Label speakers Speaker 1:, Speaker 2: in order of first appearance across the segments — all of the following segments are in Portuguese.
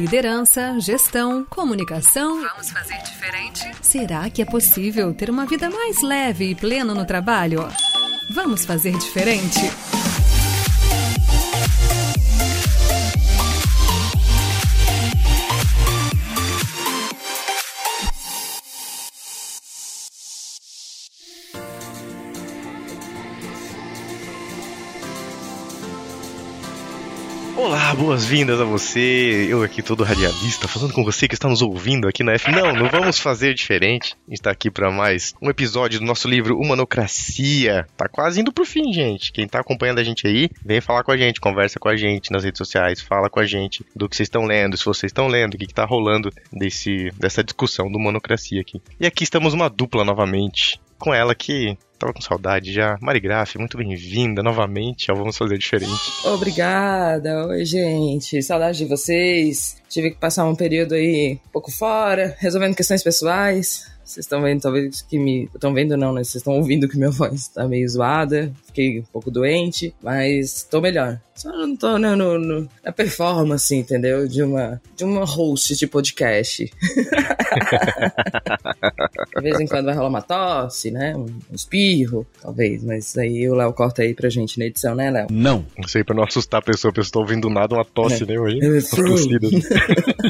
Speaker 1: Liderança, gestão, comunicação. Vamos fazer diferente? Será que é possível ter uma vida mais leve e plena no trabalho? Vamos fazer diferente?
Speaker 2: Boas-vindas a você. Eu aqui todo radialista, falando com você que está nos ouvindo aqui na F. Não, não vamos fazer diferente. A gente está aqui para mais um episódio do nosso livro Humanocracia. Tá quase indo pro fim, gente. Quem tá acompanhando a gente aí, vem falar com a gente, conversa com a gente nas redes sociais, fala com a gente do que vocês estão lendo, se vocês estão lendo, o que, que tá rolando desse, dessa discussão do Humanocracia aqui. E aqui estamos uma dupla novamente. Com ela que Tava com saudade já. Mari Graff, muito bem-vinda novamente ao Vamos Fazer Diferente.
Speaker 3: Obrigada. Oi, gente. Saudade de vocês. Tive que passar um período aí um pouco fora, resolvendo questões pessoais. Vocês estão vendo, talvez, que me. Estão vendo, não, né? Vocês estão ouvindo que minha voz tá meio zoada. Fiquei um pouco doente, mas tô melhor. Só não tô né, no, no, na performance, entendeu? De uma, de uma host de podcast. de vez em quando vai rolar uma tosse, né? Um, um espirro, talvez. Mas aí o Léo corta aí pra gente na edição, né, Léo?
Speaker 2: Não. Não sei, pra não assustar a pessoa. A pessoa tá ouvindo nada, uma tosse, é. né? Hoje.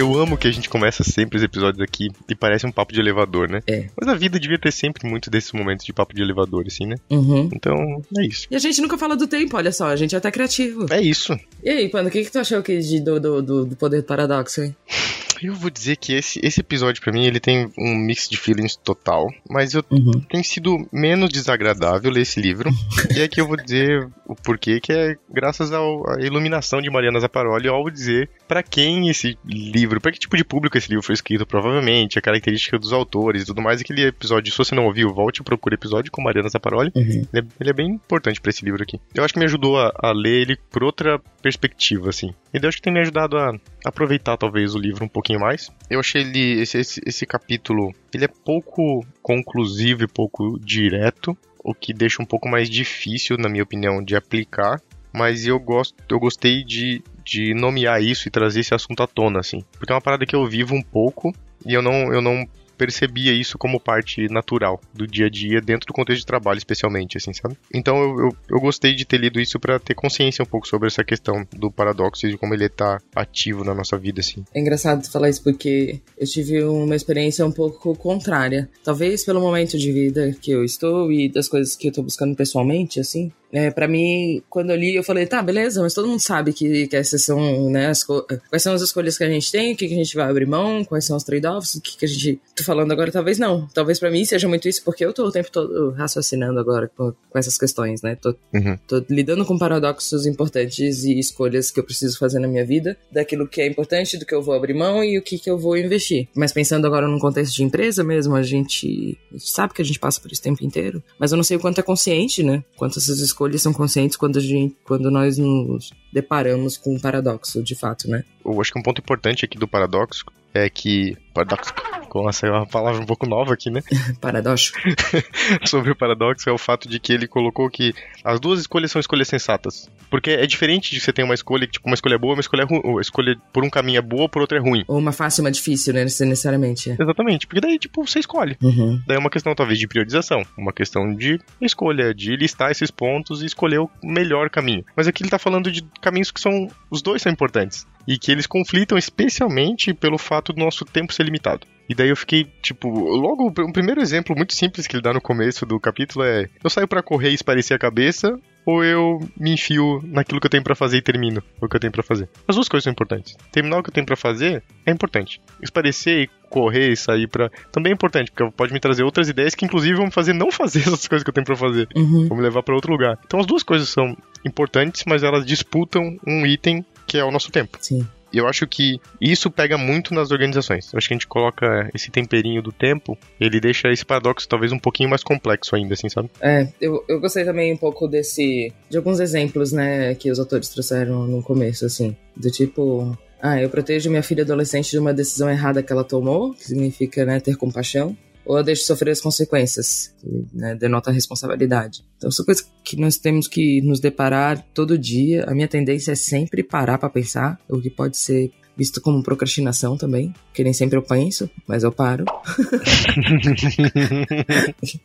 Speaker 2: Eu amo que a gente começa sempre os episódios aqui e parece um papo de elevador, né?
Speaker 3: É.
Speaker 2: Mas a vida devia ter sempre muito desses momentos de papo de elevador, assim, né?
Speaker 3: Uhum.
Speaker 2: Então, é isso.
Speaker 3: E a gente nunca fala do tempo, olha só, a gente é até criativo.
Speaker 2: É isso.
Speaker 3: E aí, Panda, o que, que tu achou que de, do, do, do poder do paradoxo, hein?
Speaker 2: Eu vou dizer que esse, esse episódio para mim ele tem um mix de feelings total, mas eu
Speaker 3: uhum.
Speaker 2: tem sido menos desagradável ler esse livro. e aqui eu vou dizer o porquê que é graças ao, à iluminação de Mariana Zapparoli ao dizer para quem esse livro, para que tipo de público esse livro foi escrito, provavelmente, a característica dos autores e tudo mais. Aquele episódio, se você não ouviu, volte e procure episódio com Mariana Zapparoli.
Speaker 3: Uhum.
Speaker 2: Ele, é, ele, é, bem importante para esse livro aqui. Eu acho que me ajudou a, a ler ele por outra perspectiva, assim. E eu acho que tem me ajudado a aproveitar talvez o livro um pouquinho mais. Eu achei ele esse, esse, esse capítulo, ele é pouco conclusivo e pouco direto, o que deixa um pouco mais difícil, na minha opinião, de aplicar. Mas eu gosto, eu gostei de, de nomear isso e trazer esse assunto à tona, assim. Porque é uma parada que eu vivo um pouco e eu não, eu não percebia isso como parte natural do dia a dia, dentro do contexto de trabalho, especialmente, assim, sabe? Então eu, eu, eu gostei de ter lido isso para ter consciência um pouco sobre essa questão do paradoxo e de como ele tá ativo na nossa vida, assim.
Speaker 3: É engraçado falar isso porque eu tive uma experiência um pouco contrária. Talvez pelo momento de vida que eu estou e das coisas que eu tô buscando pessoalmente, assim. É, para mim, quando eu li, eu falei, tá, beleza, mas todo mundo sabe que, que essas são, né, as, quais são as escolhas que a gente tem, o que, que a gente vai abrir mão, quais são os trade-offs, o que, que a gente. Tô falando agora, talvez não. Talvez para mim seja muito isso, porque eu tô o tempo todo raciocinando agora com, com essas questões, né? Tô,
Speaker 2: uhum.
Speaker 3: tô lidando com paradoxos importantes e escolhas que eu preciso fazer na minha vida, daquilo que é importante, do que eu vou abrir mão e o que, que eu vou investir. Mas pensando agora num contexto de empresa mesmo, a gente, sabe que a gente passa por isso o tempo inteiro, mas eu não sei o quanto é consciente, né? Quanto essas escolhas escolhas são conscientes quando, a gente, quando nós nos deparamos com um paradoxo, de fato, né?
Speaker 2: Eu acho que um ponto importante aqui do paradoxo é que. Paradoxo. Nossa, é uma palavra um pouco nova aqui, né?
Speaker 3: paradoxo.
Speaker 2: Sobre o paradoxo é o fato de que ele colocou que as duas escolhas são escolhas sensatas. Porque é diferente de você ter uma escolha, tipo, uma escolha boa, uma escolha ruim. Uma escolha por um caminho é boa, por outro é ruim.
Speaker 3: Ou uma fácil e uma difícil, né? Necessariamente.
Speaker 2: Exatamente. Porque daí, tipo, você escolhe.
Speaker 3: Uhum.
Speaker 2: Daí é uma questão, talvez, de priorização. Uma questão de escolha, de listar esses pontos e escolher o melhor caminho. Mas aqui ele tá falando de caminhos que são. Os dois são importantes. E que eles conflitam especialmente pelo fato do nosso tempo ser limitado. E daí eu fiquei, tipo, logo, um primeiro exemplo muito simples que ele dá no começo do capítulo é: eu saio para correr e esparecer a cabeça, ou eu me enfio naquilo que eu tenho para fazer e termino o que eu tenho para fazer. As duas coisas são importantes. Terminar o que eu tenho para fazer é importante. Esparecer e correr e sair para também é importante, porque pode me trazer outras ideias que inclusive vão me fazer não fazer essas coisas que eu tenho para fazer.
Speaker 3: Uhum.
Speaker 2: Vão me levar para outro lugar. Então as duas coisas são importantes, mas elas disputam um item que é o nosso tempo.
Speaker 3: Sim.
Speaker 2: E eu acho que isso pega muito nas organizações. Eu acho que a gente coloca esse temperinho do tempo, ele deixa esse paradoxo talvez um pouquinho mais complexo ainda, assim, sabe?
Speaker 3: É, eu, eu gostei também um pouco desse. de alguns exemplos, né, que os autores trouxeram no começo, assim. Do tipo. Ah, eu protejo minha filha adolescente de uma decisão errada que ela tomou, que significa, né, ter compaixão ou eu deixo sofrer as consequências, que né, denota responsabilidade. Então são coisas que nós temos que nos deparar todo dia. A minha tendência é sempre parar para pensar, o que pode ser visto como procrastinação também, que nem sempre eu penso, mas eu paro.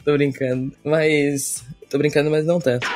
Speaker 3: Tô brincando. Mas Tô brincando, mas não tanto.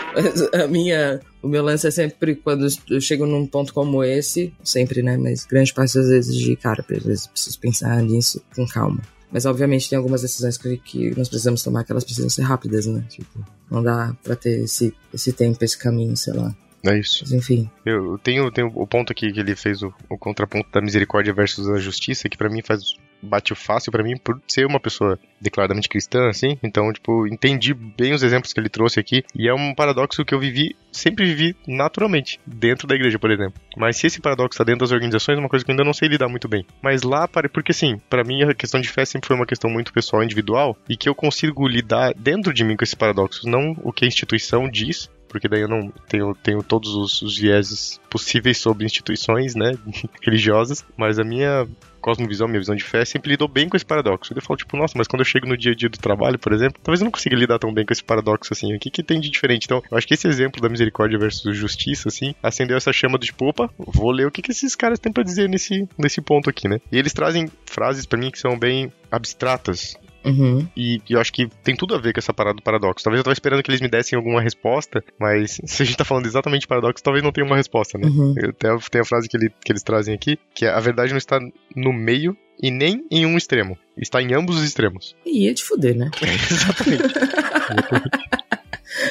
Speaker 3: a minha, o meu lance é sempre quando eu chego num ponto como esse, sempre, né? Mas grande parte das vezes de cara, às vezes preciso pensar nisso com calma. Mas obviamente tem algumas decisões que, que nós precisamos tomar que elas precisam ser rápidas, né? Tipo, não dá pra ter esse, esse tempo, esse caminho, sei lá.
Speaker 2: É isso.
Speaker 3: Mas enfim.
Speaker 2: Eu tenho, tenho o ponto aqui que ele fez o, o contraponto da misericórdia versus a justiça, que para mim faz bate fácil para mim por ser uma pessoa declaradamente cristã, assim. Então, tipo, entendi bem os exemplos que ele trouxe aqui. E é um paradoxo que eu vivi, sempre vivi naturalmente, dentro da igreja, por exemplo. Mas se esse paradoxo está dentro das organizações, é uma coisa que eu ainda não sei lidar muito bem. Mas lá, porque assim, para mim a questão de fé sempre foi uma questão muito pessoal, individual, e que eu consigo lidar dentro de mim com esses paradoxos, não o que a instituição diz, porque daí eu não tenho, tenho todos os, os vieses possíveis sobre instituições, né, religiosas, mas a minha cosmovisão, minha visão de fé, sempre lidou bem com esse paradoxo. Eu falo, tipo, nossa, mas quando eu chego no dia a dia do trabalho, por exemplo, talvez eu não consiga lidar tão bem com esse paradoxo assim. O que, que tem de diferente? Então, eu acho que esse exemplo da misericórdia versus justiça, assim, acendeu essa chama do tipo, opa, vou ler o que, que esses caras têm para dizer nesse, nesse ponto aqui, né? E eles trazem frases para mim que são bem abstratas,
Speaker 3: Uhum.
Speaker 2: E, e, eu acho que tem tudo a ver com essa parada do paradoxo. Talvez eu tava esperando que eles me dessem alguma resposta, mas se a gente tá falando exatamente de paradoxo, talvez não tenha uma resposta, né?
Speaker 3: Uhum.
Speaker 2: Tem, a, tem a frase que, ele, que eles trazem aqui, que é, a verdade não está no meio e nem em um extremo. Está em ambos os extremos.
Speaker 3: E ia te fuder, né?
Speaker 2: exatamente.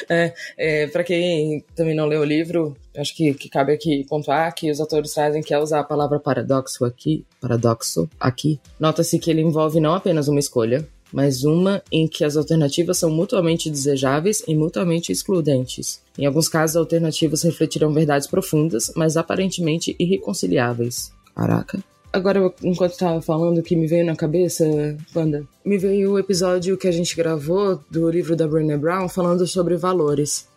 Speaker 3: É, é, para quem também não leu o livro, acho que, que cabe aqui pontuar que os autores trazem que ao usar a palavra paradoxo aqui, paradoxo aqui, nota-se que ele envolve não apenas uma escolha, mas uma em que as alternativas são mutuamente desejáveis e mutuamente excludentes. Em alguns casos, alternativas refletirão verdades profundas, mas aparentemente irreconciliáveis. Caraca. Agora, enquanto estava falando, o que me veio na cabeça, Wanda, me veio o episódio que a gente gravou do livro da Brené Brown falando sobre valores.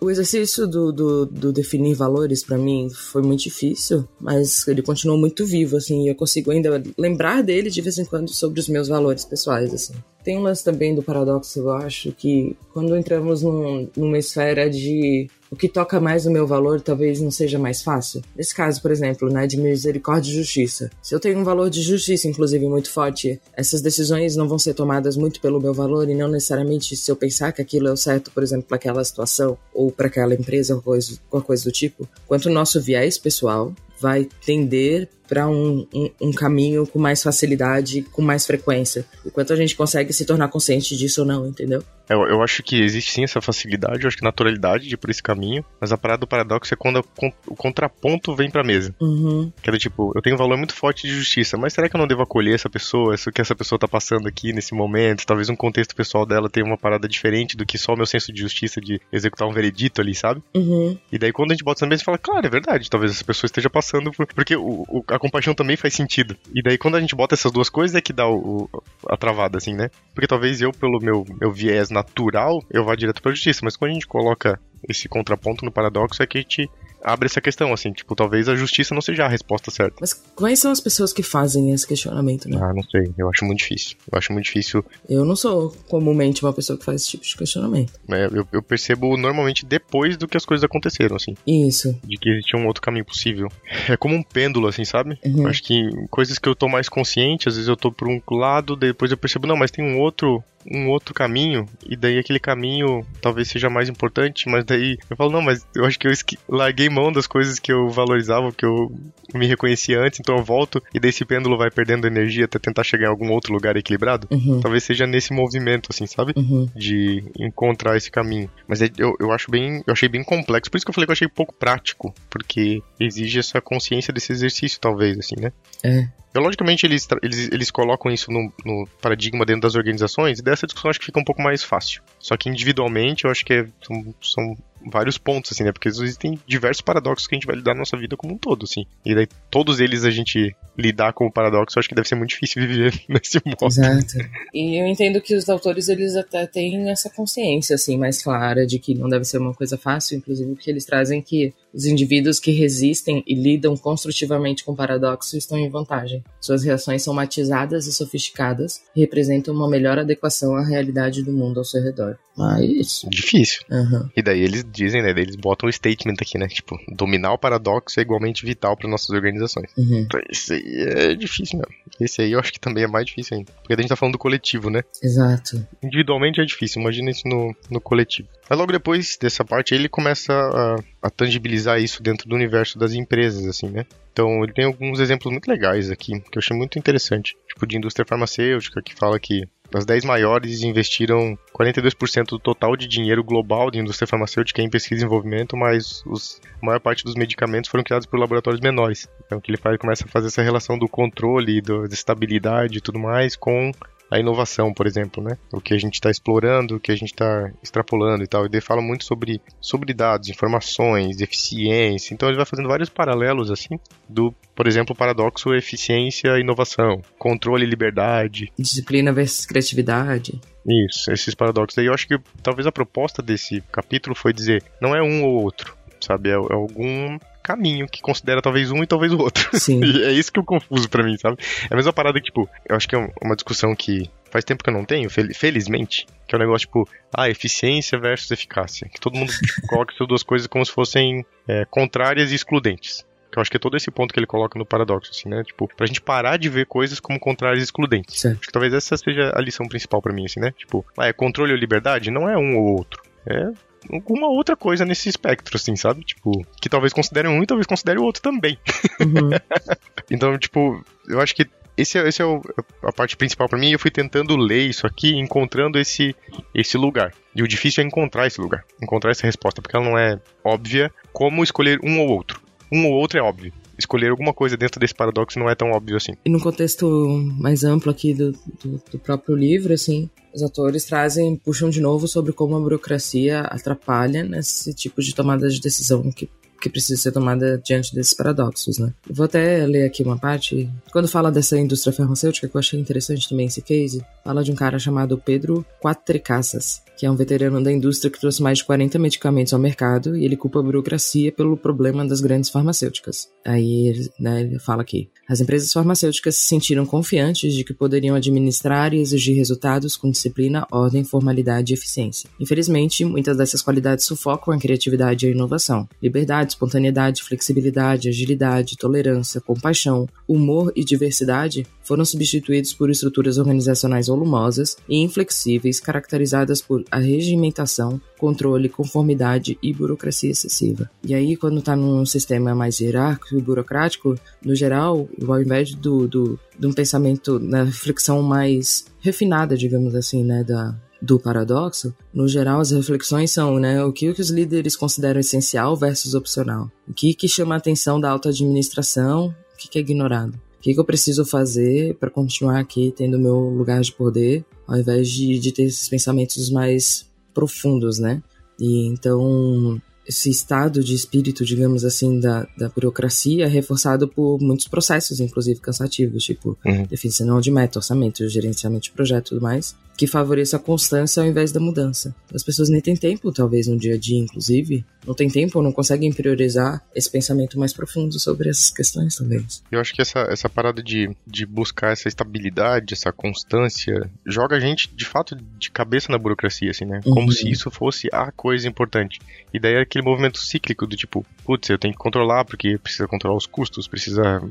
Speaker 3: O exercício do, do, do definir valores para mim foi muito difícil, mas ele continuou muito vivo, assim, eu consigo ainda lembrar dele de vez em quando sobre os meus valores pessoais, assim. Tem um lance também do paradoxo, eu acho, que quando entramos num, numa esfera de o que toca mais no meu valor talvez não seja mais fácil. Nesse caso, por exemplo, né, de misericórdia e justiça. Se eu tenho um valor de justiça, inclusive, muito forte, essas decisões não vão ser tomadas muito pelo meu valor e não necessariamente se eu pensar que aquilo é o certo, por exemplo, para aquela situação ou para aquela empresa ou coisa, qualquer coisa do tipo. Quanto o nosso viés pessoal vai tender para um, um, um, caminho com mais facilidade, com mais frequência. E quanto a gente consegue se tornar consciente disso ou não, entendeu?
Speaker 2: Eu, eu acho que existe sim essa facilidade, eu acho que naturalidade de ir por esse caminho, mas a parada do paradoxo é quando o contraponto vem pra mesa.
Speaker 3: Uhum.
Speaker 2: Que é do tipo, eu tenho um valor muito forte de justiça, mas será que eu não devo acolher essa pessoa, isso que essa pessoa tá passando aqui nesse momento? Talvez um contexto pessoal dela tenha uma parada diferente do que só o meu senso de justiça de executar um veredito ali, sabe?
Speaker 3: Uhum.
Speaker 2: E daí quando a gente bota na mesa, fala, claro, é verdade, talvez essa pessoa esteja passando por... Porque o, o, a compaixão também faz sentido. E daí quando a gente bota essas duas coisas é que dá o, a travada, assim, né? Porque talvez eu, pelo meu, meu viés natural, eu vá direto pra justiça, mas quando a gente coloca esse contraponto no paradoxo é que a gente abre essa questão, assim, tipo, talvez a justiça não seja a resposta certa.
Speaker 3: Mas quais são as pessoas que fazem esse questionamento, né?
Speaker 2: Ah, não sei, eu acho muito difícil. Eu acho muito difícil.
Speaker 3: Eu não sou comumente uma pessoa que faz esse tipo de questionamento.
Speaker 2: É, eu, eu, percebo normalmente depois do que as coisas aconteceram, assim.
Speaker 3: Isso.
Speaker 2: De que existia um outro caminho possível. É como um pêndulo, assim, sabe?
Speaker 3: Uhum.
Speaker 2: Acho que coisas que eu tô mais consciente, às vezes eu tô por um lado, depois eu percebo, não, mas tem um outro um outro caminho, e daí aquele caminho talvez seja mais importante, mas daí eu falo, não, mas eu acho que eu larguei mão das coisas que eu valorizava, que eu me reconhecia antes, então eu volto, e daí esse pêndulo vai perdendo energia até tentar chegar em algum outro lugar equilibrado.
Speaker 3: Uhum.
Speaker 2: Talvez seja nesse movimento, assim, sabe?
Speaker 3: Uhum.
Speaker 2: De encontrar esse caminho. Mas é, eu, eu acho bem, eu achei bem complexo, por isso que eu falei que eu achei pouco prático, porque exige essa consciência desse exercício, talvez, assim, né?
Speaker 3: É.
Speaker 2: Logicamente, eles, eles, eles colocam isso no, no, paradigma dentro das organizações, e dessa discussão acho que fica um pouco mais fácil. Só que individualmente, eu acho que é, são, são vários pontos, assim, né? Porque existem diversos paradoxos que a gente vai lidar na nossa vida como um todo, assim. E daí todos eles a gente lidar com o paradoxo, eu acho que deve ser muito difícil viver nesse modo.
Speaker 3: Exato. E eu entendo que os autores, eles até têm essa consciência, assim, mais clara de que não deve ser uma coisa fácil, inclusive porque eles trazem que os indivíduos que resistem e lidam construtivamente com o paradoxo estão em vantagem. Suas reações são matizadas e sofisticadas e representam uma melhor adequação à realidade do mundo ao seu redor. Mas.
Speaker 2: Difícil.
Speaker 3: Uhum.
Speaker 2: E daí eles dizem, né? Eles botam o statement aqui, né? Tipo, dominar o paradoxo é igualmente vital para nossas organizações.
Speaker 3: Uhum.
Speaker 2: Então, aí é difícil mesmo. Esse aí eu acho que também é mais difícil ainda. Porque a gente tá falando do coletivo, né?
Speaker 3: Exato.
Speaker 2: Individualmente é difícil, imagina isso no, no coletivo. Mas logo depois dessa parte ele começa a, a tangibilizar isso dentro do universo das empresas, assim, né? Então ele tem alguns exemplos muito legais aqui, que eu achei muito interessante. Tipo, de indústria farmacêutica, que fala que as 10 maiores investiram 42% do total de dinheiro global de indústria farmacêutica em pesquisa e desenvolvimento, mas os, a maior parte dos medicamentos foram criados por laboratórios menores. Então, que ele faz, começa a fazer essa relação do controle, do, da estabilidade e tudo mais com a inovação, por exemplo, né? O que a gente está explorando, o que a gente está extrapolando e tal. E ele fala muito sobre, sobre dados, informações, eficiência. Então ele vai fazendo vários paralelos, assim, do, por exemplo, paradoxo eficiência inovação, controle e liberdade.
Speaker 3: Disciplina versus criatividade.
Speaker 2: Isso, esses paradoxos. aí. eu acho que talvez a proposta desse capítulo foi dizer, não é um ou outro, sabe? É, é algum caminho que considera talvez um e talvez o outro.
Speaker 3: Sim.
Speaker 2: E é isso que eu confuso para mim, sabe? É a mesma parada que, tipo, eu acho que é uma discussão que faz tempo que eu não tenho, fel felizmente, que é um negócio tipo, ah, eficiência versus eficácia. Que todo mundo tipo, coloca essas duas coisas como se fossem é, contrárias e excludentes. Que eu acho que é todo esse ponto que ele coloca no paradoxo, assim, né? Tipo, pra gente parar de ver coisas como contrárias e excludentes.
Speaker 3: Certo.
Speaker 2: Acho que talvez essa seja a lição principal para mim, assim, né? Tipo, ah, é controle ou liberdade? Não é um ou outro. É alguma outra coisa nesse espectro, assim, sabe? Tipo, que talvez considere um e talvez considere o outro também.
Speaker 3: Uhum.
Speaker 2: então, tipo, eu acho que esse é, esse é o, a parte principal para mim. Eu fui tentando ler isso aqui, encontrando esse, esse lugar. E o difícil é encontrar esse lugar, encontrar essa resposta, porque ela não é óbvia como escolher um ou outro. Um ou outro é óbvio. Escolher alguma coisa dentro desse paradoxo não é tão óbvio assim.
Speaker 3: E no contexto mais amplo aqui do, do, do próprio livro, assim, os autores trazem, puxam de novo sobre como a burocracia atrapalha nesse tipo de tomada de decisão que que precisa ser tomada diante desses paradoxos, né? Vou até ler aqui uma parte. Quando fala dessa indústria farmacêutica, que eu achei interessante também esse case, fala de um cara chamado Pedro Quatrecasas, que é um veterano da indústria que trouxe mais de 40 medicamentos ao mercado e ele culpa a burocracia pelo problema das grandes farmacêuticas. Aí né, ele fala aqui: as empresas farmacêuticas se sentiram confiantes de que poderiam administrar e exigir resultados com disciplina, ordem, formalidade e eficiência. Infelizmente, muitas dessas qualidades sufocam a criatividade e a inovação. Liberdade, espontaneidade, flexibilidade, agilidade, tolerância, compaixão, humor e diversidade foram substituídos por estruturas organizacionais volumosas e inflexíveis caracterizadas por arregimentação, controle, conformidade e burocracia excessiva. E aí, quando está num sistema mais hierárquico e burocrático, no geral, ao invés do, do, de um pensamento na reflexão mais refinada, digamos assim, né, da, do paradoxo, no geral as reflexões são, né, o que os líderes consideram essencial versus opcional, o que, que chama a atenção da alta administração, o que, que é ignorado, que, que eu preciso fazer para continuar aqui tendo meu lugar de poder, ao invés de, de ter esses pensamentos mais profundos, né? E então esse estado de espírito, digamos assim, da, da burocracia é reforçado por muitos processos, inclusive cansativos, tipo
Speaker 2: Uhum.
Speaker 3: definição de meta, orçamento, gerenciamento de projeto e tudo mais, que favoreça a constância ao invés da mudança. As pessoas nem têm tempo, talvez no dia a dia, inclusive, não tem tempo ou não conseguem priorizar esse pensamento mais profundo sobre essas questões, talvez.
Speaker 2: Eu acho que essa, essa parada de, de buscar essa estabilidade, essa constância, joga a gente, de fato, de cabeça na burocracia, assim, né? Como
Speaker 3: Uhum.
Speaker 2: se isso fosse a coisa importante. E daí é aquele movimento cíclico do tipo, putz, eu tenho que controlar porque precisa controlar os custos, precisa,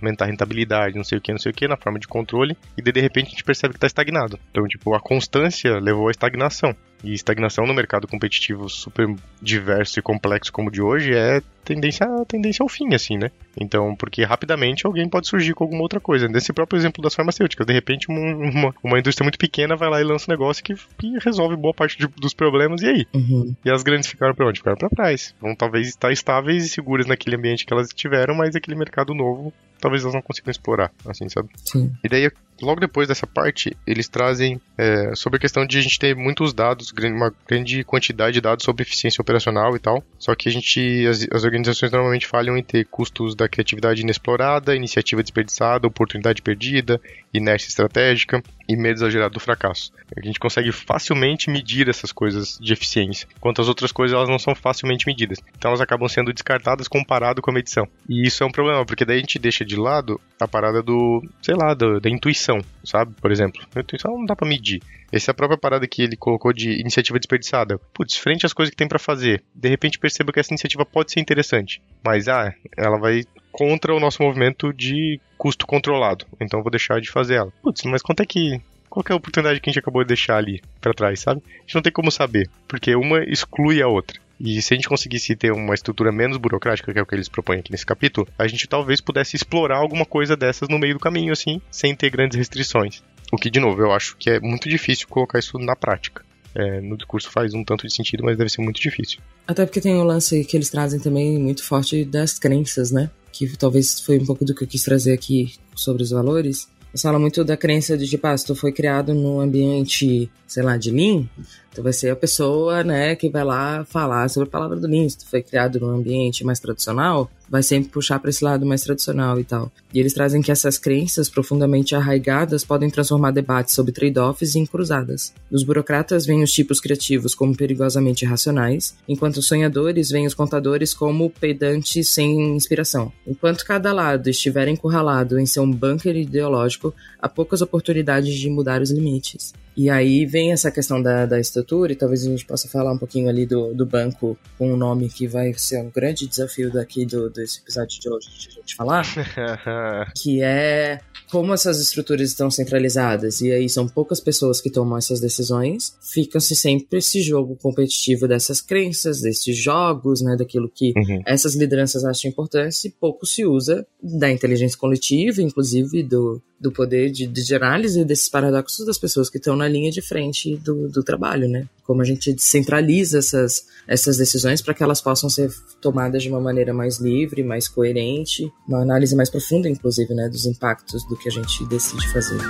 Speaker 2: aumentar a rentabilidade, não sei o que, não sei o que, na forma de controle. E daí, de repente, a gente percebe que tá estagnado. Então, tipo, a constância levou à estagnação. E estagnação no mercado competitivo super diverso e complexo como o de hoje é tendência, tendência ao fim, assim, né? Então, porque rapidamente alguém pode surgir com alguma outra coisa. Nesse próprio exemplo das farmacêuticas, de repente um- uma, uma indústria muito pequena vai lá e lança um negócio que, que resolve boa parte de- dos problemas, e aí?
Speaker 3: Uhum.
Speaker 2: E as grandes ficaram pra onde? Ficaram pra trás. Vão talvez estar estáveis e seguras naquele ambiente que elas estiveram, mas aquele mercado novo talvez elas não consigam explorar, assim, sabe?
Speaker 3: Sim.
Speaker 2: E daí, logo depois dessa parte, eles trazem é, sobre a questão de a gente ter muitos dados, uma grande quantidade de dados sobre eficiência operacional e tal. Só que a gente, as, as organizações normalmente falham em ter custos da criatividade inexplorada, iniciativa desperdiçada, oportunidade perdida, inércia estratégica e medo exagerado do fracasso. A gente consegue facilmente medir essas coisas de eficiência, enquanto as outras coisas elas não são facilmente medidas. Então elas acabam sendo descartadas comparado com a medição. E isso é um problema, porque daí a gente deixa de lado a parada do, sei lá, do, da intuição, sabe? Por exemplo, a intuição não dá para medir. Essa é a própria parada que ele colocou de iniciativa desperdiçada. Putz, frente às coisas que tem para fazer, de repente perceba que essa iniciativa pode ser interessante, mas ah, ela vai contra o nosso movimento de custo controlado. Então eu vou deixar de fazer ela. Putz, mas quanto é que qual é a oportunidade que a gente acabou de deixar ali para trás, sabe? A gente não tem como saber, porque uma exclui a outra. E se a gente conseguisse ter uma estrutura menos burocrática, que é o que eles propõem aqui nesse capítulo, a gente talvez pudesse explorar alguma coisa dessas no meio do caminho, assim, sem ter grandes restrições. O que, de novo, eu acho que é muito difícil colocar isso na prática. É, no discurso faz um tanto de sentido, mas deve ser muito difícil.
Speaker 3: Até porque tem o um lance que eles trazem também muito forte das crenças, né? Que talvez foi um pouco do que eu quis trazer aqui sobre os valores. Eles falam muito da crença de, tipo, ah, se tu foi criado num ambiente, sei lá, de Lean, tu vai ser a pessoa, né, que vai lá falar sobre a palavra do Lean. Se tu foi criado num ambiente mais tradicional, vai sempre puxar para esse lado mais tradicional e tal. E eles trazem que essas crenças profundamente arraigadas podem transformar debates sobre trade-offs em cruzadas. Dos burocratas vêm os tipos criativos como perigosamente irracionais, enquanto os sonhadores vêm os contadores como pedantes sem inspiração. Enquanto cada lado estiver encurralado em seu bunker ideológico, há poucas oportunidades de mudar os limites. E aí vem essa questão da, da estrutura, e talvez a gente possa falar um pouquinho ali do, do banco com um nome que vai ser um grande desafio daqui do, desse episódio de hoje de a gente falar, que é como essas estruturas estão centralizadas e aí são poucas pessoas que tomam essas decisões, fica-se sempre esse jogo competitivo dessas crenças, desses jogos, né, daquilo que uhum. essas lideranças acham importante e pouco se usa da inteligência coletiva, inclusive do, do poder de, de análise desses paradoxos das pessoas que estão na linha de frente do, do trabalho, né? Como a gente descentraliza essas, essas decisões para que elas possam ser tomadas de uma maneira mais livre, mais coerente, uma análise mais profunda, inclusive, né, dos impactos do que a gente decide fazer.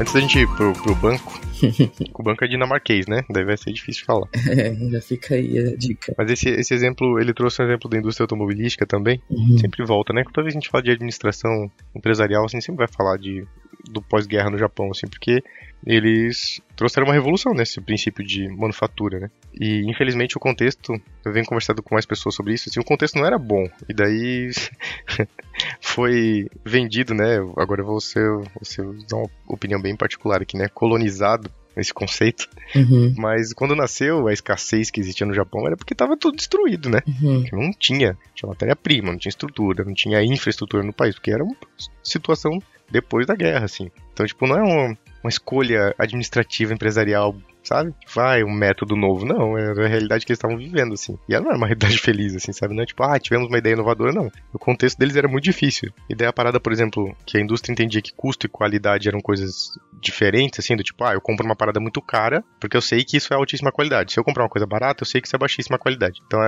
Speaker 2: Antes da gente ir pro, pro banco, o banco é dinamarquês, né? Daí vai ser difícil de falar.
Speaker 3: É, já fica aí a dica.
Speaker 2: Mas esse, esse exemplo, ele trouxe um exemplo da indústria automobilística também. Uhum. Sempre volta, né? Toda vez que a gente fala de administração empresarial, assim, sempre vai falar de, do pós-guerra no Japão, assim, porque eles trouxeram uma revolução nesse princípio de manufatura, né? E infelizmente o contexto, eu venho conversando com mais pessoas sobre isso, assim, o contexto não era bom. E daí foi vendido, né? Agora eu vou ser, vou ser dar uma opinião bem particular aqui, né? Colonizado esse conceito. Uhum. Mas quando nasceu, a escassez que existia no Japão era porque estava tudo destruído, né? Uhum. Não tinha, tinha matéria-prima, não tinha estrutura, não tinha infraestrutura no país, porque era uma situação depois da guerra, assim. Então, tipo, não é uma, escolha administrativa, empresarial sabe? Vai um método novo. Não, era a realidade que eles estavam vivendo, assim. E ela não era uma realidade feliz, assim, sabe? Não é tipo, ah, tivemos uma ideia inovadora, não. O contexto deles era muito difícil. E daí a parada, por exemplo, que a indústria entendia que custo e qualidade eram coisas diferentes, assim, do tipo, ah, eu compro uma parada muito cara, porque eu sei que isso é altíssima qualidade. Se eu comprar uma coisa barata, eu sei que isso é baixíssima qualidade. Então,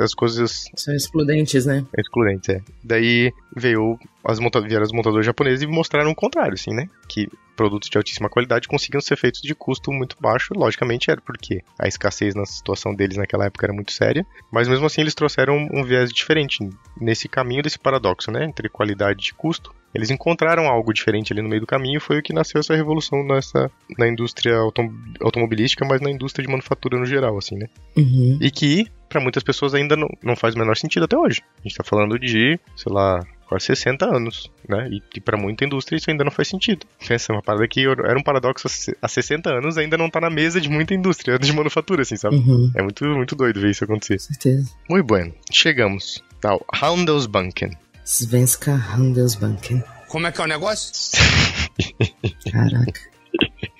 Speaker 2: as coisas...
Speaker 3: São excludentes, né?
Speaker 2: Excludentes, é. Daí veio as, monta vieram os montadores japoneses e mostraram o contrário, assim, né? Que produtos de altíssima qualidade conseguiam ser feitos de custo muito baixo, logicamente era porque a escassez na situação deles naquela época era muito séria, mas mesmo assim eles trouxeram um viés diferente nesse caminho desse paradoxo, né, entre qualidade e custo. Eles encontraram algo diferente ali no meio do caminho e foi o que nasceu essa revolução nessa, na indústria autom automobilística, mas na indústria de manufatura no geral, assim, né? Uhum. E que, para muitas pessoas, ainda não, não faz o menor sentido até hoje. A gente tá falando de, sei lá, quase 60 anos, né? E, e para muita indústria isso ainda não faz sentido. Essa é uma parada que era um paradoxo há 60 anos, ainda não tá na mesa de muita indústria de manufatura, assim, sabe? Uhum. É muito, muito doido ver isso acontecer. Com
Speaker 3: certeza.
Speaker 2: Muito bueno. Chegamos ao Handelsbanken.
Speaker 3: Svenska Handelsbanken.
Speaker 4: Como é que é o negócio?
Speaker 3: Caraca.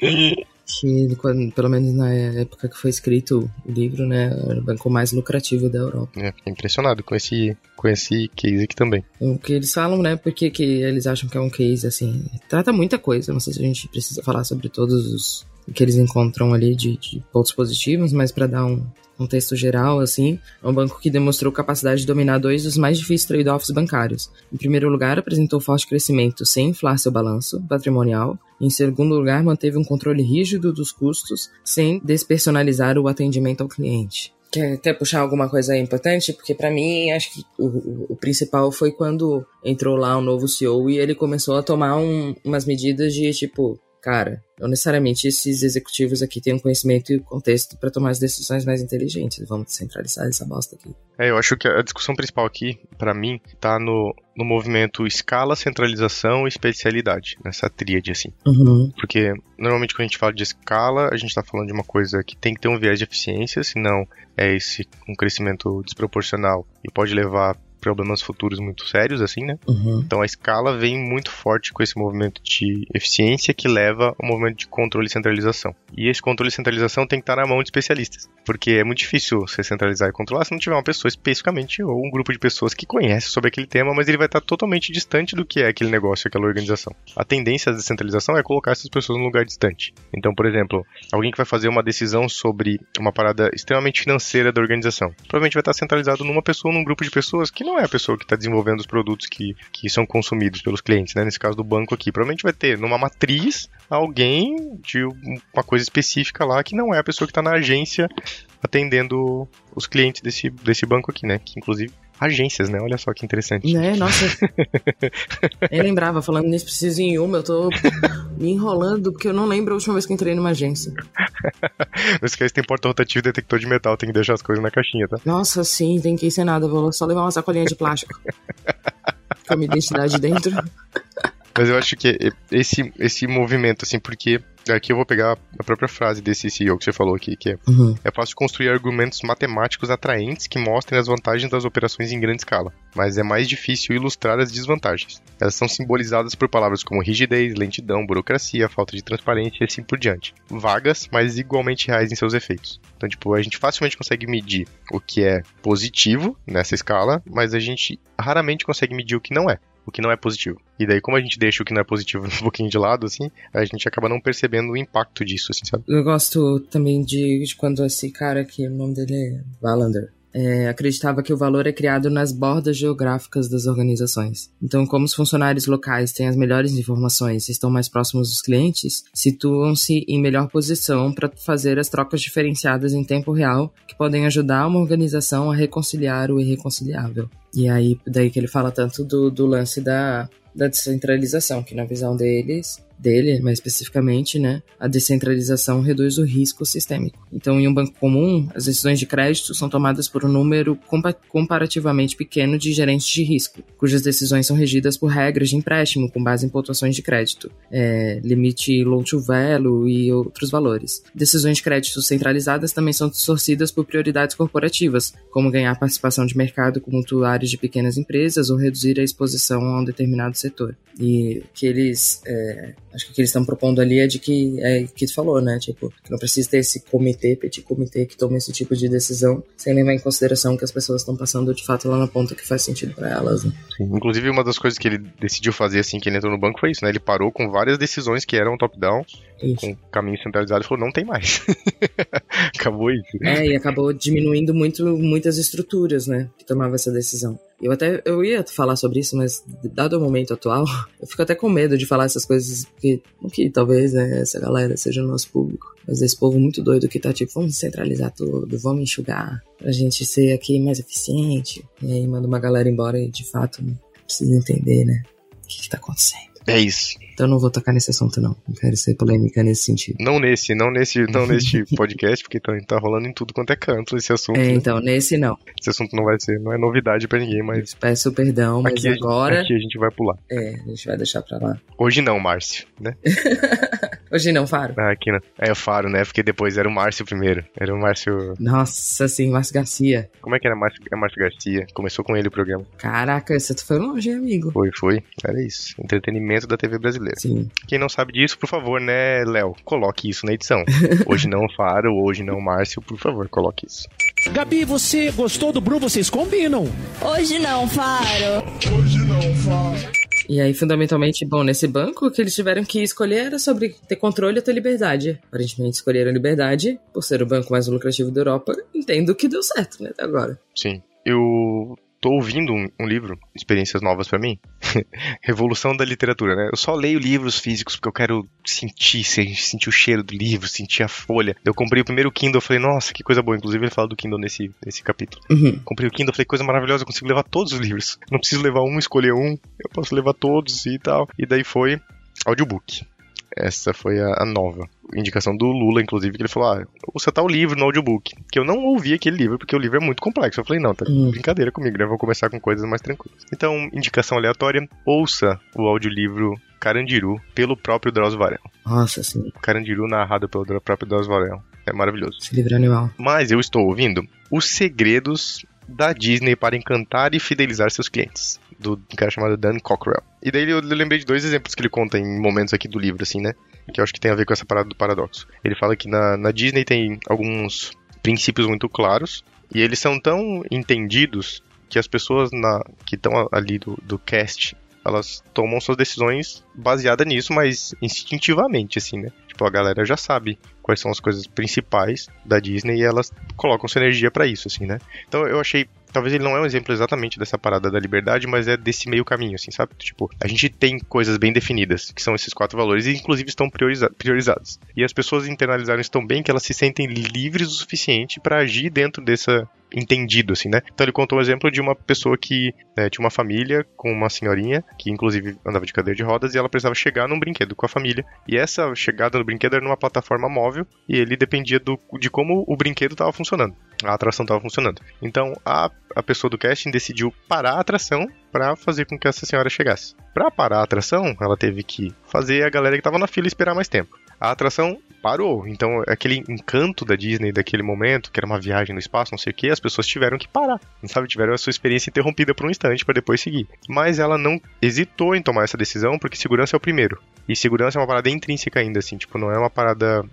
Speaker 3: que, pelo menos na época que foi escrito o livro, né, era o banco mais lucrativo da Europa.
Speaker 2: É, fiquei impressionado com esse, com esse case aqui também.
Speaker 3: O que eles falam, né, porque que eles acham que é um case, assim, trata muita coisa, não sei se a gente precisa falar sobre todos os que eles encontram ali de, de pontos positivos, mas para dar um contexto geral, assim, é um banco que demonstrou capacidade de dominar dois dos mais difíceis trade-offs bancários. Em primeiro lugar, apresentou forte crescimento sem inflar seu balanço patrimonial. Em segundo lugar, manteve um controle rígido dos custos sem despersonalizar o atendimento ao cliente. Quer, quer puxar alguma coisa importante? Porque para mim, acho que o, o, principal foi quando entrou lá o um novo CEO e ele começou a tomar um, umas medidas de tipo, cara, não necessariamente esses executivos aqui têm um conhecimento e contexto para tomar as decisões mais inteligentes. Vamos descentralizar essa bosta aqui.
Speaker 2: É, eu acho que a discussão principal aqui, para mim, tá no, no movimento escala, centralização e especialidade, nessa tríade, assim.
Speaker 3: Uhum.
Speaker 2: Porque, normalmente, quando a gente fala de escala, a gente tá falando de uma coisa que tem que ter um viés de eficiência, senão é esse um crescimento desproporcional e pode levar problemas futuros muito sérios, assim, né?
Speaker 3: Uhum.
Speaker 2: Então a escala vem muito forte com esse movimento de eficiência que leva ao movimento de controle e centralização. E esse controle e centralização tem que estar na mão de especialistas, porque é muito difícil você centralizar e controlar se não tiver uma pessoa especificamente ou um grupo de pessoas que conhece sobre aquele tema, mas ele vai estar totalmente distante do que é aquele negócio, aquela organização. A tendência da descentralização é colocar essas pessoas num lugar distante. Então, por exemplo, alguém que vai fazer uma decisão sobre uma parada extremamente financeira da organização, provavelmente vai estar centralizado numa pessoa, num grupo de pessoas que não não é a pessoa que está desenvolvendo os produtos que, que são consumidos pelos clientes, né? Nesse caso do banco aqui. Provavelmente vai ter numa matriz alguém de uma coisa específica lá que não é a pessoa que está na agência atendendo os clientes desse, desse banco aqui, né? Que inclusive agências, né? Olha só que interessante.
Speaker 3: É, nossa. eu lembrava, falando nisso, preciso ir em uma, eu tô me enrolando porque eu não lembro a última vez que entrei numa agência.
Speaker 2: Não esquece, tem porta rotativa detector de metal, tem que deixar as coisas na caixinha, tá?
Speaker 3: Nossa, sim, tem que sem nada, vou só levar uma sacolinha de plástico. com a minha identidade dentro.
Speaker 2: Mas eu acho que esse, esse movimento, assim, porque Aqui eu vou pegar a própria frase desse CEO que você falou aqui, que é,
Speaker 3: uhum.
Speaker 2: é fácil construir argumentos matemáticos atraentes que mostrem as vantagens das operações em grande escala, mas é mais difícil ilustrar as desvantagens. Elas são simbolizadas por palavras como rigidez, lentidão, burocracia, falta de transparência e assim por diante. Vagas, mas igualmente reais em seus efeitos. Então, tipo, a gente facilmente consegue medir o que é positivo nessa escala, mas a gente raramente consegue medir o que não é o que não é positivo. E daí, como a gente deixa o que não é positivo um pouquinho de lado, assim, a gente acaba não percebendo o impacto disso, assim, sabe?
Speaker 3: Eu gosto também de, de quando esse cara que o nome dele é Valander, é, acreditava que o valor é criado nas bordas geográficas das organizações. Então, como os funcionários locais têm as melhores informações e estão mais próximos dos clientes, situam-se em melhor posição para fazer as trocas diferenciadas em tempo real que podem ajudar uma organização a reconciliar o irreconciliável. E aí, daí que ele fala tanto do, do lance da, da descentralização, que na visão deles dele, mais especificamente, né, a descentralização reduz o risco sistêmico. Então, em um banco comum, as decisões de crédito são tomadas por um número compa comparativamente pequeno de gerentes de risco, cujas decisões são regidas por regras de empréstimo com base em pontuações de crédito, é, limite loan to value e outros valores. Decisões de crédito centralizadas também são distorcidas por prioridades corporativas, como ganhar participação de mercado com mutuários de pequenas empresas ou reduzir a exposição a um determinado setor. E que eles é, Acho que o que eles estão propondo ali é de que, é que tu falou, né? Tipo, não precisa ter esse comitê, petit comitê que toma esse tipo de decisão, sem levar em consideração que as pessoas estão passando de fato lá na ponta que faz sentido para elas, né?
Speaker 2: Sim. Inclusive, uma das coisas que ele decidiu fazer assim que ele entrou no banco foi isso, né? Ele parou com várias decisões que eram top-down, com caminho centralizado e falou: não tem mais. acabou isso.
Speaker 3: É, e acabou diminuindo muito, muitas estruturas, né? Que tomava essa decisão. Eu até eu ia falar sobre isso, mas dado o momento atual, eu fico até com medo de falar essas coisas, porque que talvez né, essa galera seja o nosso público. Mas esse povo muito doido que tá tipo, vamos centralizar tudo, vamos enxugar, pra gente ser aqui mais eficiente. E aí manda uma galera embora e de fato precisa entender, né? O que, que tá acontecendo.
Speaker 2: É isso.
Speaker 3: Então não vou tocar nesse assunto, não. Não quero ser polêmica nesse sentido.
Speaker 2: Não nesse, não nesse, não nesse podcast, porque tá, tá rolando em tudo quanto é canto esse assunto. É,
Speaker 3: né? então, nesse não.
Speaker 2: Esse assunto não vai ser, não é novidade pra ninguém, mas.
Speaker 3: Peço perdão, mas
Speaker 2: aqui
Speaker 3: agora.
Speaker 2: A gente, aqui a gente vai pular.
Speaker 3: É, a gente vai deixar pra lá.
Speaker 2: Hoje não, Márcio, né?
Speaker 3: Hoje não, Faro?
Speaker 2: Ah, aqui não. É o Faro, né? Porque depois era o Márcio primeiro. Era o Márcio.
Speaker 3: Nossa, sim, Márcio Garcia.
Speaker 2: Como é que era Márcio, é Márcio Garcia? Começou com ele o programa.
Speaker 3: Caraca, você foi longe, amigo.
Speaker 2: Foi, foi. Era isso. Entretenimento da TV brasileira.
Speaker 3: Sim.
Speaker 2: Quem não sabe disso, por favor, né, Léo? Coloque isso na edição. Hoje não Faro, hoje não Márcio, por favor, coloque isso.
Speaker 4: Gabi, você gostou do Bruno? Vocês combinam.
Speaker 5: Hoje não, Faro.
Speaker 6: Hoje não, Faro.
Speaker 3: E aí, fundamentalmente, bom, nesse banco, o que eles tiveram que escolher era sobre ter controle e ter liberdade. Aparentemente, escolheram liberdade, por ser o banco mais lucrativo da Europa. Entendo que deu certo, né, até agora.
Speaker 2: Sim. Eu tô ouvindo um, um livro, experiências novas para mim, Revolução da Literatura, né? Eu só leio livros físicos porque eu quero sentir, sentir o cheiro do livro, sentir a folha. Eu comprei o primeiro Kindle, falei, nossa, que coisa boa. Inclusive ele fala do Kindle nesse, nesse capítulo.
Speaker 3: Uhum.
Speaker 2: Comprei o Kindle, falei, coisa maravilhosa, eu consigo levar todos os livros. Não preciso levar um, escolher um, eu posso levar todos e tal. E daí foi audiobook. Essa foi a, a, nova indicação do Lula, inclusive, que ele falou: ah, ouça tal livro no audiobook. Que eu não ouvi aquele livro, porque o livro é muito complexo. Eu falei: não, tá hum. brincadeira comigo, né? Vou começar com coisas mais tranquilas. Então, indicação aleatória: ouça o audiolivro Carandiru pelo próprio Drauzio Varela.
Speaker 3: Nossa, sim.
Speaker 2: Carandiru narrado pelo próprio Drauzio Varela. É maravilhoso.
Speaker 3: Esse livro é animal.
Speaker 2: Mas eu estou ouvindo Os Segredos da Disney para encantar e fidelizar seus clientes do um cara chamado Dan Cockrell. E daí eu lembrei de dois exemplos que ele conta em momentos aqui do livro, assim, né? Que eu acho que tem a ver com essa parada do paradoxo. Ele fala que na, na Disney tem alguns princípios muito claros e eles são tão entendidos que as pessoas na, que estão ali do, do cast elas tomam suas decisões baseadas nisso, mas instintivamente, assim, né? Tipo, a galera já sabe quais são as coisas principais da Disney e elas colocam sua energia para isso, assim, né? Então eu achei talvez ele não é um exemplo exatamente dessa parada da liberdade, mas é desse meio caminho, assim, sabe? Tipo, a gente tem coisas bem definidas, que são esses quatro valores, e inclusive estão prioriza priorizados. E as pessoas internalizaram isso tão bem que elas se sentem livres o suficiente para agir dentro dessa entendido, assim, né? Então ele contou um exemplo de uma pessoa que né, tinha uma família com uma senhorinha, que inclusive andava de cadeira de rodas, e ela precisava chegar num brinquedo com a família. E essa chegada no brinquedo era numa plataforma móvel, e ele dependia do, de como o brinquedo estava funcionando. A atração estava funcionando. Então a, a pessoa do casting decidiu parar a atração para fazer com que essa senhora chegasse. Para parar a atração, ela teve que fazer a galera que estava na fila esperar mais tempo. A atração parou. Então, aquele encanto da Disney daquele momento, que era uma viagem no espaço, não sei o que, as pessoas tiveram que parar. Sabe? Tiveram a sua experiência interrompida por um instante para depois seguir. Mas ela não hesitou em tomar essa decisão, porque segurança é o primeiro. E segurança é uma parada intrínseca ainda, assim, tipo, não é uma parada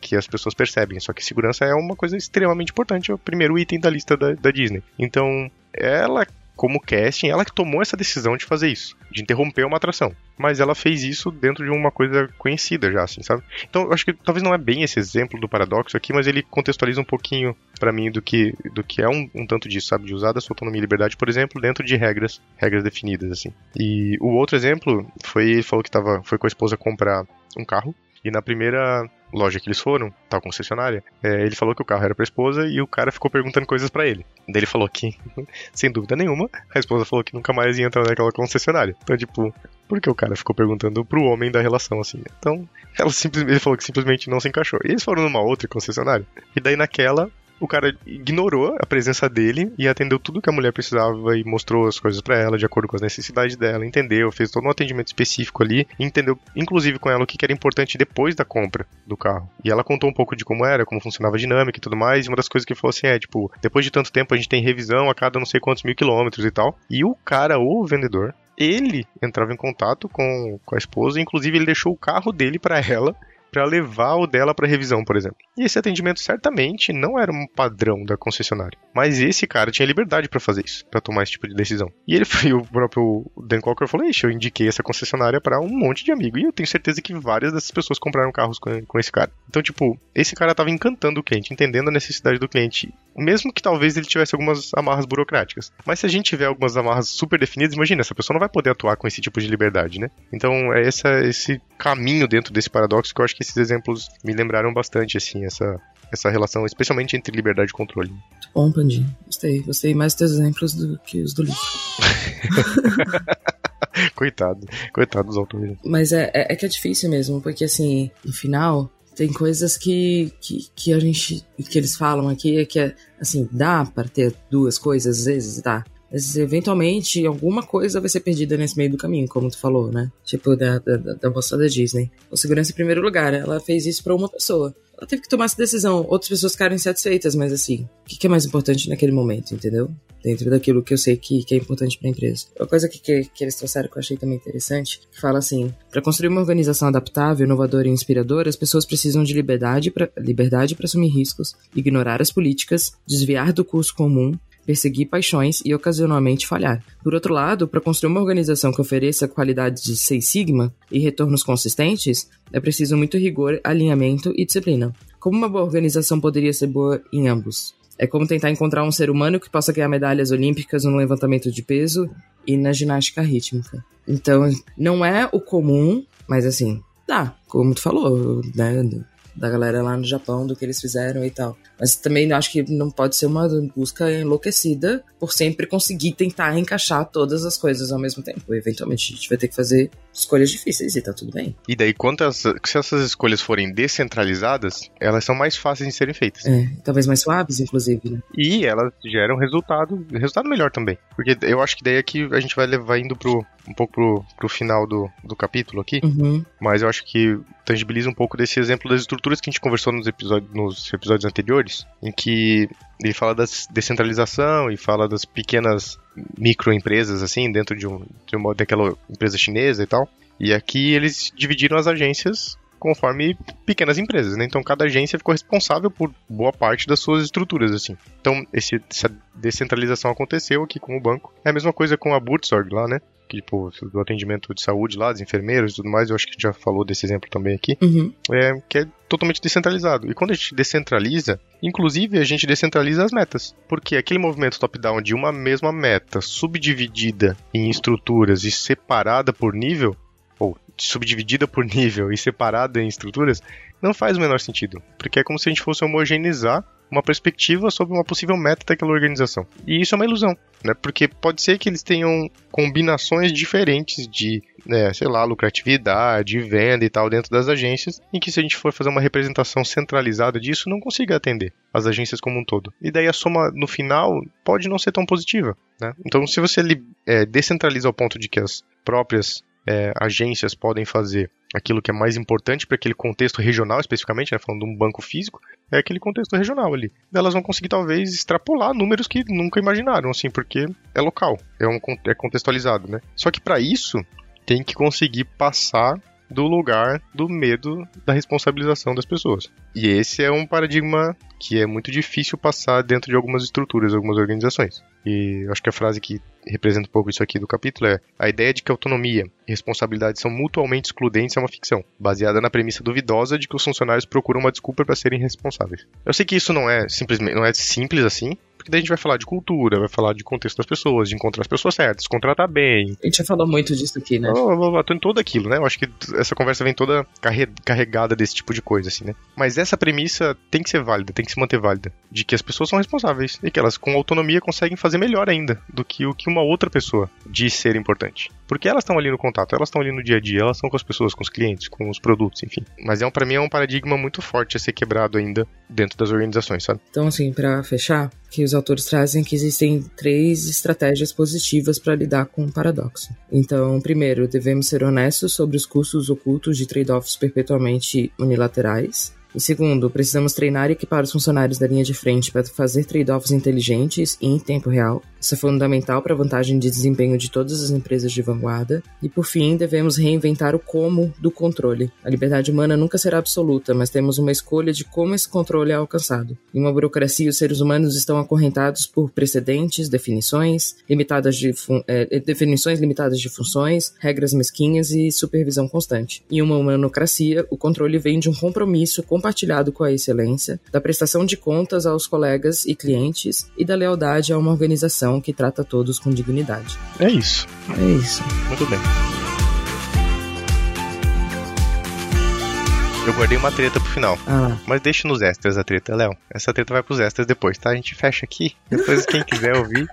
Speaker 2: que as pessoas percebem. Só que segurança é uma coisa extremamente importante, é o primeiro item da lista da, da Disney. Então, ela como casting, ela que tomou essa decisão de fazer isso, de interromper uma atração. Mas ela fez isso dentro de uma coisa conhecida já, assim, sabe? Então, eu acho que talvez não é bem esse exemplo do paradoxo aqui, mas ele contextualiza um pouquinho para mim do que, do que é um, um, tanto disso, sabe? De usar da sua autonomia e liberdade, por exemplo, dentro de regras, regras definidas, assim. E o outro exemplo foi, ele falou que tava, foi com a esposa comprar um carro, e na primeira loja que eles foram, tal concessionária, é, ele falou que o carro era pra esposa e o cara ficou perguntando coisas para ele. Daí ele falou que, sem dúvida nenhuma, a esposa falou que nunca mais ia entrar naquela concessionária. Então, tipo, por que o cara ficou perguntando pro homem da relação assim? Então, ela ele falou que simplesmente não se encaixou. E eles foram numa outra concessionária. E daí naquela, o cara ignorou a presença dele e atendeu tudo que a mulher precisava e mostrou as coisas para ela de acordo com as necessidades dela, entendeu, fez todo um atendimento específico ali, entendeu inclusive com ela o que era importante depois da compra do carro. E ela contou um pouco de como era, como funcionava a dinâmica e tudo mais, e uma das coisas que falou assim é, tipo, depois de tanto tempo a gente tem revisão a cada não sei quantos mil quilômetros e tal, e o cara, o vendedor, ele entrava em contato com, com a esposa, inclusive ele deixou o carro dele para ela para levar o dela para revisão, por exemplo. E esse atendimento certamente não era um padrão da concessionária, mas esse cara tinha liberdade para fazer isso, para tomar esse tipo de decisão. E ele foi o próprio Dan Cocker falou: "Ixi, eu indiquei essa concessionária para um monte de amigo e eu tenho certeza que várias dessas pessoas compraram carros com, com esse cara". Então, tipo, esse cara tava encantando o cliente, entendendo a necessidade do cliente, mesmo que talvez ele tivesse algumas amarras burocráticas. Mas se a gente tiver algumas amarras super definidas, imagina, essa pessoa não vai poder atuar com esse tipo de liberdade, né? Então, é essa, esse caminho dentro desse paradoxo que eu acho que esses exemplos me lembraram bastante, assim, essa, essa relação, especialmente entre liberdade e controle.
Speaker 3: Bom, Pandinho. Gostei. Gostei mais dos exemplos do que os do livro.
Speaker 2: coitado. Coitado dos autores.
Speaker 3: Mas é, é, é, que é difícil mesmo, porque assim, no final, tem coisas que, que, que a gente. que eles falam aqui, que é assim, dá para ter duas coisas, às vezes dá. Mas eventualmente alguma coisa vai ser perdida nesse meio do caminho, como tu falou, né? Tipo da, da, da da Disney. O segurança em primeiro lugar, ela fez isso para uma pessoa. Ela teve que tomar essa decisão. Outras pessoas ficaram insatisfeitas, mas assim, o que, é mais importante naquele momento, entendeu? Dentro daquilo que eu sei que, que é importante para a empresa. Uma coisa que, que, que, eles trouxeram que eu achei também interessante, que fala assim: para construir uma organização adaptável, inovadora e inspiradora, as pessoas precisam de liberdade para liberdade assumir riscos, ignorar as políticas, desviar do curso comum, perseguir paixões e ocasionalmente falhar. Por outro lado, para construir uma organização que ofereça qualidades de Seis Sigma e retornos consistentes, é preciso muito rigor, alinhamento e disciplina. Como uma boa organização poderia ser boa em ambos? É como tentar encontrar um ser humano que possa ganhar medalhas olímpicas no levantamento de peso e na ginástica rítmica. Então, não é o comum, mas assim, dá, como tu falou, né? Da galera lá no Japão, do que eles fizeram e tal. Mas também acho que não pode ser uma busca enlouquecida por sempre conseguir tentar encaixar todas as coisas ao mesmo tempo. Eventualmente a gente vai ter que fazer escolhas difíceis e tá tudo bem.
Speaker 2: E daí, quantas, se essas escolhas forem descentralizadas, elas são mais fáceis de serem feitas.
Speaker 3: É, talvez mais suaves, inclusive, né?
Speaker 2: E elas geram resultado, resultado melhor também. Porque eu acho que daí aqui a gente vai levar indo pro, um pouco pro, pro final do, do capítulo aqui.
Speaker 3: Uhum.
Speaker 2: Mas eu acho que tangibiliza um pouco desse exemplo das estruturas que a gente conversou nos episódios, nos episódios anteriores, em que ele fala da descentralização e fala das pequenas microempresas, assim, dentro de, um, de uma daquela empresa chinesa e tal. E aqui eles dividiram as agências conforme pequenas empresas, né? Então cada agência ficou responsável por boa parte das suas estruturas, assim. Então esse, essa descentralização aconteceu aqui com o banco. É a mesma coisa com a Buurtzorg lá, né? Que, tipo, do atendimento de saúde lá, dos enfermeiros e tudo mais, eu acho que já falou desse exemplo também aqui.
Speaker 3: Uhum.
Speaker 2: É, que é totalmente descentralizado. E quando a gente descentraliza, inclusive a gente descentraliza as metas. Porque aquele movimento top-down de uma mesma meta subdividida em estruturas e separada por nível, ou subdividida por nível e separada em estruturas, não faz o menor sentido. Porque é como se a gente fosse homogeneizar uma perspectiva sobre uma possível meta daquela organização. E isso é uma ilusão, né? Porque pode ser que eles tenham combinações diferentes de, né, sei lá, lucratividade, venda e tal dentro das agências, em que se a gente for fazer uma representação centralizada disso, não consiga atender as agências como um todo. E daí a soma no final pode não ser tão positiva, né? Então, se você é, descentraliza ao ponto de que as próprias é, agências podem fazer aquilo que é mais importante para aquele contexto regional, especificamente, né, falando de um banco físico, é aquele contexto regional ali. Elas vão conseguir talvez extrapolar números que nunca imaginaram, assim, porque é local, é, um, é contextualizado, né? Só que para isso tem que conseguir passar do lugar do medo da responsabilização das pessoas. E esse é um paradigma que é muito difícil passar dentro de algumas estruturas, algumas organizações. E acho que a frase que representa um pouco isso aqui do capítulo é: a ideia de que autonomia e responsabilidade são mutuamente excludentes é uma ficção, baseada na premissa duvidosa de que os funcionários procuram uma desculpa para serem responsáveis. Eu sei que isso não é simplesmente não é simples assim, porque daí a gente vai falar de cultura, vai falar de contexto das pessoas, de encontrar as pessoas certas, contratar bem.
Speaker 3: A gente já falou muito disso aqui, né?
Speaker 2: Eu tô em tudo aquilo, né? Eu acho que essa conversa vem toda carregada desse tipo de coisa, assim, né? Mas essa premissa tem que ser válida, tem que se manter válida. De que as pessoas são responsáveis e que elas, com autonomia, conseguem fazer melhor ainda do que o que uma outra pessoa diz ser importante. Porque elas estão ali no contato, elas estão ali no dia a dia, elas estão com as pessoas, com os clientes, com os produtos, enfim. Mas é um, para mim é um paradigma muito forte a ser quebrado ainda dentro das organizações, sabe?
Speaker 3: Então, assim, para fechar, que os autores trazem que existem três estratégias positivas para lidar com o paradoxo. Então, primeiro, devemos ser honestos sobre os custos ocultos de trade-offs perpetuamente unilaterais. E segundo, precisamos treinar e equipar os funcionários da linha de frente para fazer trade-offs inteligentes e em tempo real. Isso é fundamental para a vantagem de desempenho de todas as empresas de vanguarda. E por fim, devemos reinventar o como do controle. A liberdade humana nunca será absoluta, mas temos uma escolha de como esse controle é alcançado. Em uma burocracia, os seres humanos estão acorrentados por precedentes, definições limitadas de é, definições limitadas de funções, regras mesquinhas e supervisão constante. Em uma humanocracia, o controle vem de um compromisso com compartilhado com a excelência, da prestação de contas aos colegas e clientes e da lealdade a uma organização que trata todos com dignidade.
Speaker 2: É isso.
Speaker 3: É isso.
Speaker 2: Muito bem. Eu guardei uma treta pro final.
Speaker 3: Ah.
Speaker 2: Mas deixa nos extras a treta, Léo. Essa treta vai pros extras depois, tá? A gente fecha aqui. Depois, quem quiser ouvir,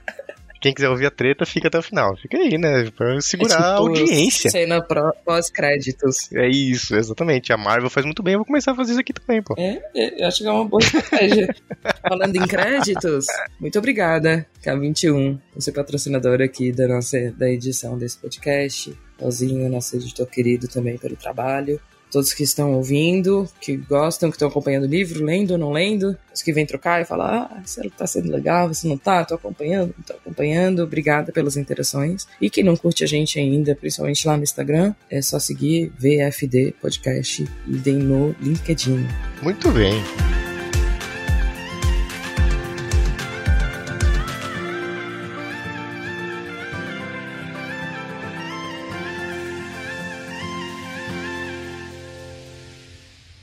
Speaker 2: quem quiser ouvir a treta, fica até o final. Fica aí, né? Pra segurar a audiência.
Speaker 3: Cena pós-créditos.
Speaker 2: É isso, exatamente. A Marvel faz muito bem, eu vou começar a fazer isso aqui também, pô.
Speaker 3: É, é acho que é uma boa estratégia. Falando em créditos, muito obrigada, K21, por ser patrocinador aqui da nossa da edição desse podcast. Pauzinho, nosso editor querido também pelo trabalho todos que estão ouvindo, que gostam, que estão acompanhando o livro, lendo ou não lendo, os que vêm trocar e falar, ah, isso tá sendo legal, você não tá, tô acompanhando, tô acompanhando, obrigada pelas interações. E quem não curte a gente ainda, principalmente lá no Instagram, é só seguir VFD Podcast e deem no LinkedIn.
Speaker 2: Muito bem.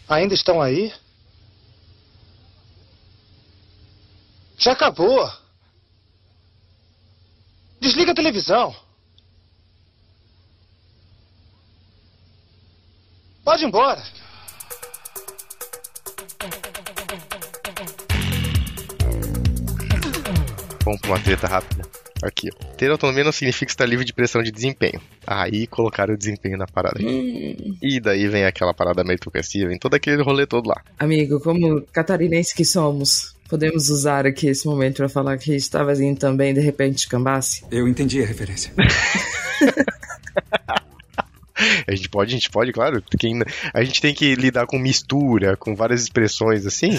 Speaker 4: Ainda estão aí? Já acabou. Desliga a televisão. Pode ir embora.
Speaker 2: Vamos pra uma treta rápida. Aqui, ó. Ter autonomia não significa estar livre de pressão de desempenho. Aí colocaram o desempenho na parada. Hum. E daí vem aquela parada meritocracia, vem todo aquele rolê todo lá.
Speaker 3: Amigo, como catarinense que somos, podemos usar aqui esse momento para falar que estava indo também, de repente, cambasse?
Speaker 5: Eu entendi a referência.
Speaker 2: A gente pode, a gente pode, claro. Quem, a gente tem que lidar com mistura, com várias expressões assim.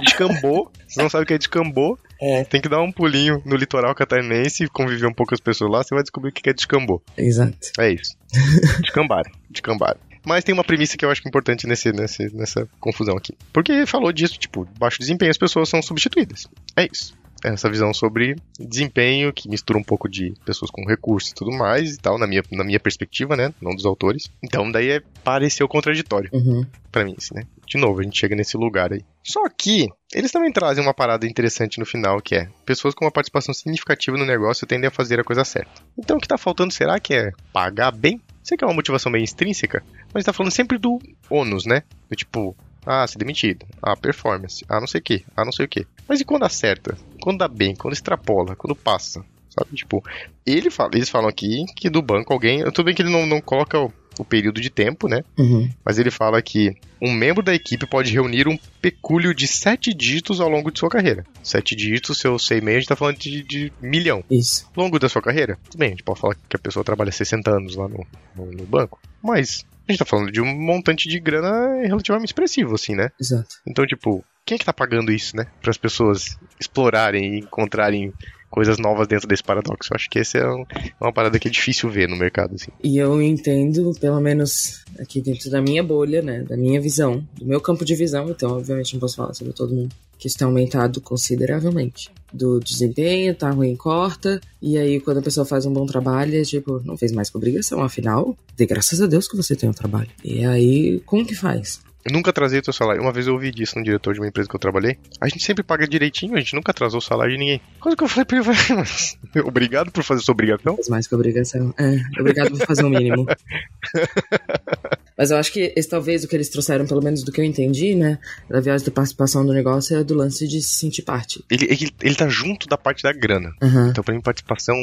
Speaker 2: Descambou. Você não sabe o que é descambou. É. Tem que dar um pulinho no litoral catarinense, conviver um pouco com as pessoas lá, você vai descobrir o que é descambou.
Speaker 3: Exato.
Speaker 2: É isso. Descambar. Descambar. Mas tem uma premissa que eu acho é importante nesse, nesse, nessa confusão aqui. Porque falou disso, tipo, baixo desempenho as pessoas são substituídas. É isso essa visão sobre desempenho, que mistura um pouco de pessoas com recursos e tudo mais e tal, na minha, na minha perspectiva, né? Não dos autores. Então, daí é, pareceu contraditório
Speaker 3: uhum.
Speaker 2: para mim, assim, né? De novo, a gente chega nesse lugar aí. Só que eles também trazem uma parada interessante no final, que é pessoas com uma participação significativa no negócio tendem a fazer a coisa certa. Então, o que tá faltando será que é pagar bem? Sei que é uma motivação meio extrínseca, mas tá falando sempre do ônus, né? Do tipo, ah, ser demitido. Ah, performance. Ah, não sei o que. Ah, não sei o que. Mas e quando acerta? Quando dá bem? Quando extrapola? Quando passa? Sabe? Tipo, ele fala, eles falam aqui que do banco alguém. Tudo bem que ele não, não coloca o, o período de tempo, né?
Speaker 3: Uhum.
Speaker 2: Mas ele fala que um membro da equipe pode reunir um pecúlio de sete dígitos ao longo de sua carreira. Sete dígitos, se eu sei meio, a gente tá falando de, de milhão.
Speaker 3: Isso.
Speaker 2: Ao longo da sua carreira, tudo bem, a gente pode falar que a pessoa trabalha 60 anos lá no, no, no banco. Mas a gente tá falando de um montante de grana relativamente expressivo, assim, né?
Speaker 3: Exato.
Speaker 2: Então, tipo, quem é que tá pagando isso, né? Para as pessoas explorarem e encontrarem coisas novas dentro desse paradoxo. Eu acho que esse é um, uma parada que é difícil ver no mercado, assim.
Speaker 3: E eu entendo, pelo menos aqui dentro da minha bolha, né? Da minha visão, do meu campo de visão, então obviamente não posso falar sobre todo mundo, que isso tem aumentado consideravelmente. Do desempenho, tá ruim, corta, e aí quando a pessoa faz um bom trabalho, é tipo, não fez mais que obrigação, afinal, de graças a Deus que você tem um trabalho. E aí, como que faz?
Speaker 2: nunca atrasei o teu salário. Uma vez eu ouvi disso no diretor de uma empresa que eu trabalhei. A gente sempre paga direitinho, a gente nunca atrasou o salário de ninguém. Coisa que eu falei pra ele, obrigado por fazer sua obrigação.
Speaker 3: Faz mais que obrigação. É, obrigado por fazer o mínimo. Mas eu acho que esse talvez o que eles trouxeram, pelo menos do que eu entendi, né, da viagem da participação do negócio é do lance de se sentir parte.
Speaker 2: Ele, ele, ele tá junto da parte da grana.
Speaker 3: Uhum.
Speaker 2: Então, pra mim, participação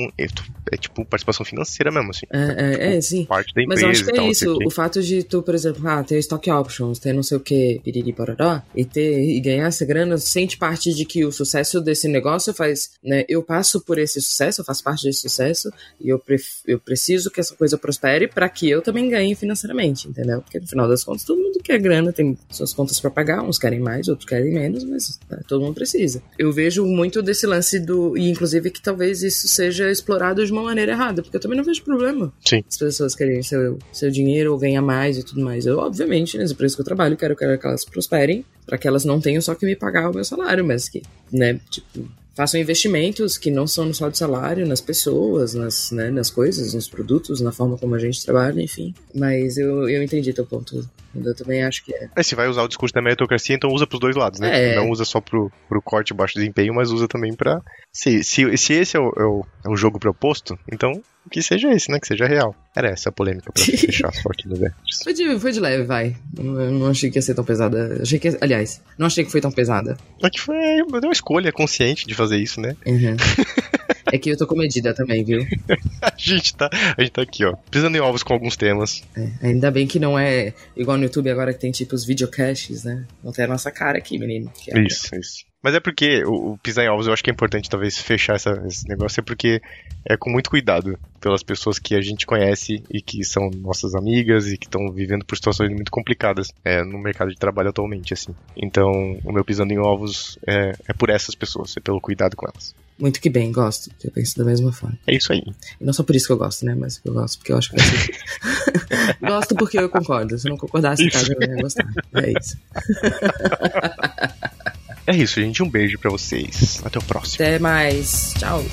Speaker 2: é, é, tipo participação financeira mesmo, assim.
Speaker 3: É, é,
Speaker 2: tipo,
Speaker 3: é sim.
Speaker 2: Parte da
Speaker 3: Mas
Speaker 2: empresa
Speaker 3: eu acho que é
Speaker 2: tal,
Speaker 3: isso. O fato de tu, por exemplo, ah, ter stock options, ter não sei o que, piriri pororó, e ter e ganhar essa grana, sente parte de que o sucesso desse negócio faz, né, eu passo por esse sucesso, eu faço parte desse sucesso, e eu, pref, eu preciso que essa coisa prospere para que eu também ganhe financeiramente, entendeu? Porque no final das contas todo mundo quer grana, tem suas contas para pagar, uns querem mais, outros querem menos, mas né, todo mundo precisa. Eu vejo muito desse lance do, e inclusive que talvez isso seja explorado de uma maneira errada, porque eu também não vejo problema.
Speaker 2: Sim.
Speaker 3: As pessoas querem seu, seu dinheiro ou ganhar mais e tudo mais. Eu, obviamente, nas empresas que eu trabalho, quero, quero que elas prosperem, para que elas não tenham só que me pagar o meu salário, mas que, né, tipo, façam investimentos que não são só de salário, nas pessoas, nas, né, nas coisas, nos produtos, na forma como a gente trabalha, enfim. Mas eu, eu entendi teu ponto. Eu também acho que é.
Speaker 2: É, se vai usar o discurso da meritocracia, então usa pros dois lados, né?
Speaker 3: É.
Speaker 2: Não usa só pro, pro corte baixo desempenho, mas usa também pra. Se, se, se esse é o, é, o, é o jogo proposto, então que seja esse, né? Que seja real. Era essa a polêmica pra fechar só aqui no.
Speaker 3: Foi de, foi de leve, vai. Eu não achei que ia ser tão pesada. Achei que, aliás, não achei que foi tão pesada.
Speaker 2: É que foi uma escolha consciente de fazer isso, né?
Speaker 3: Uhum. É que eu tô comedida também, viu?
Speaker 2: a, gente tá, a gente tá aqui, ó, pisando em ovos com alguns temas.
Speaker 3: É, ainda bem que não é igual no YouTube agora que tem tipo os videocasts, né? Não tem a nossa cara aqui, menino. É
Speaker 2: isso, isso. Mas é porque o, o pisar em ovos eu acho que é importante talvez fechar essa, esse negócio, é porque é com muito cuidado pelas pessoas que a gente conhece e que são nossas amigas e que estão vivendo por situações muito complicadas é, no mercado de trabalho atualmente, assim. Então, o meu pisando em ovos é, é por essas pessoas, é pelo cuidado com elas.
Speaker 3: Muito que bem, gosto. Eu penso da mesma forma.
Speaker 2: É isso aí.
Speaker 3: Não só por isso que eu gosto, né? Mas eu gosto porque eu acho que assim. gosto porque eu concordo. Se eu não concordasse, cara, eu não ia gostar. É isso.
Speaker 2: É isso, gente. Um beijo para vocês. Até o próximo.
Speaker 3: Até mais. Tchau.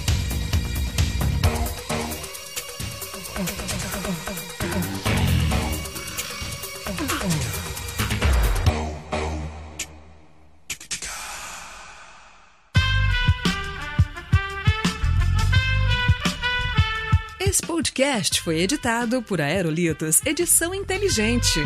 Speaker 1: Esse podcast foi editado por Aerolitos Edição Inteligente.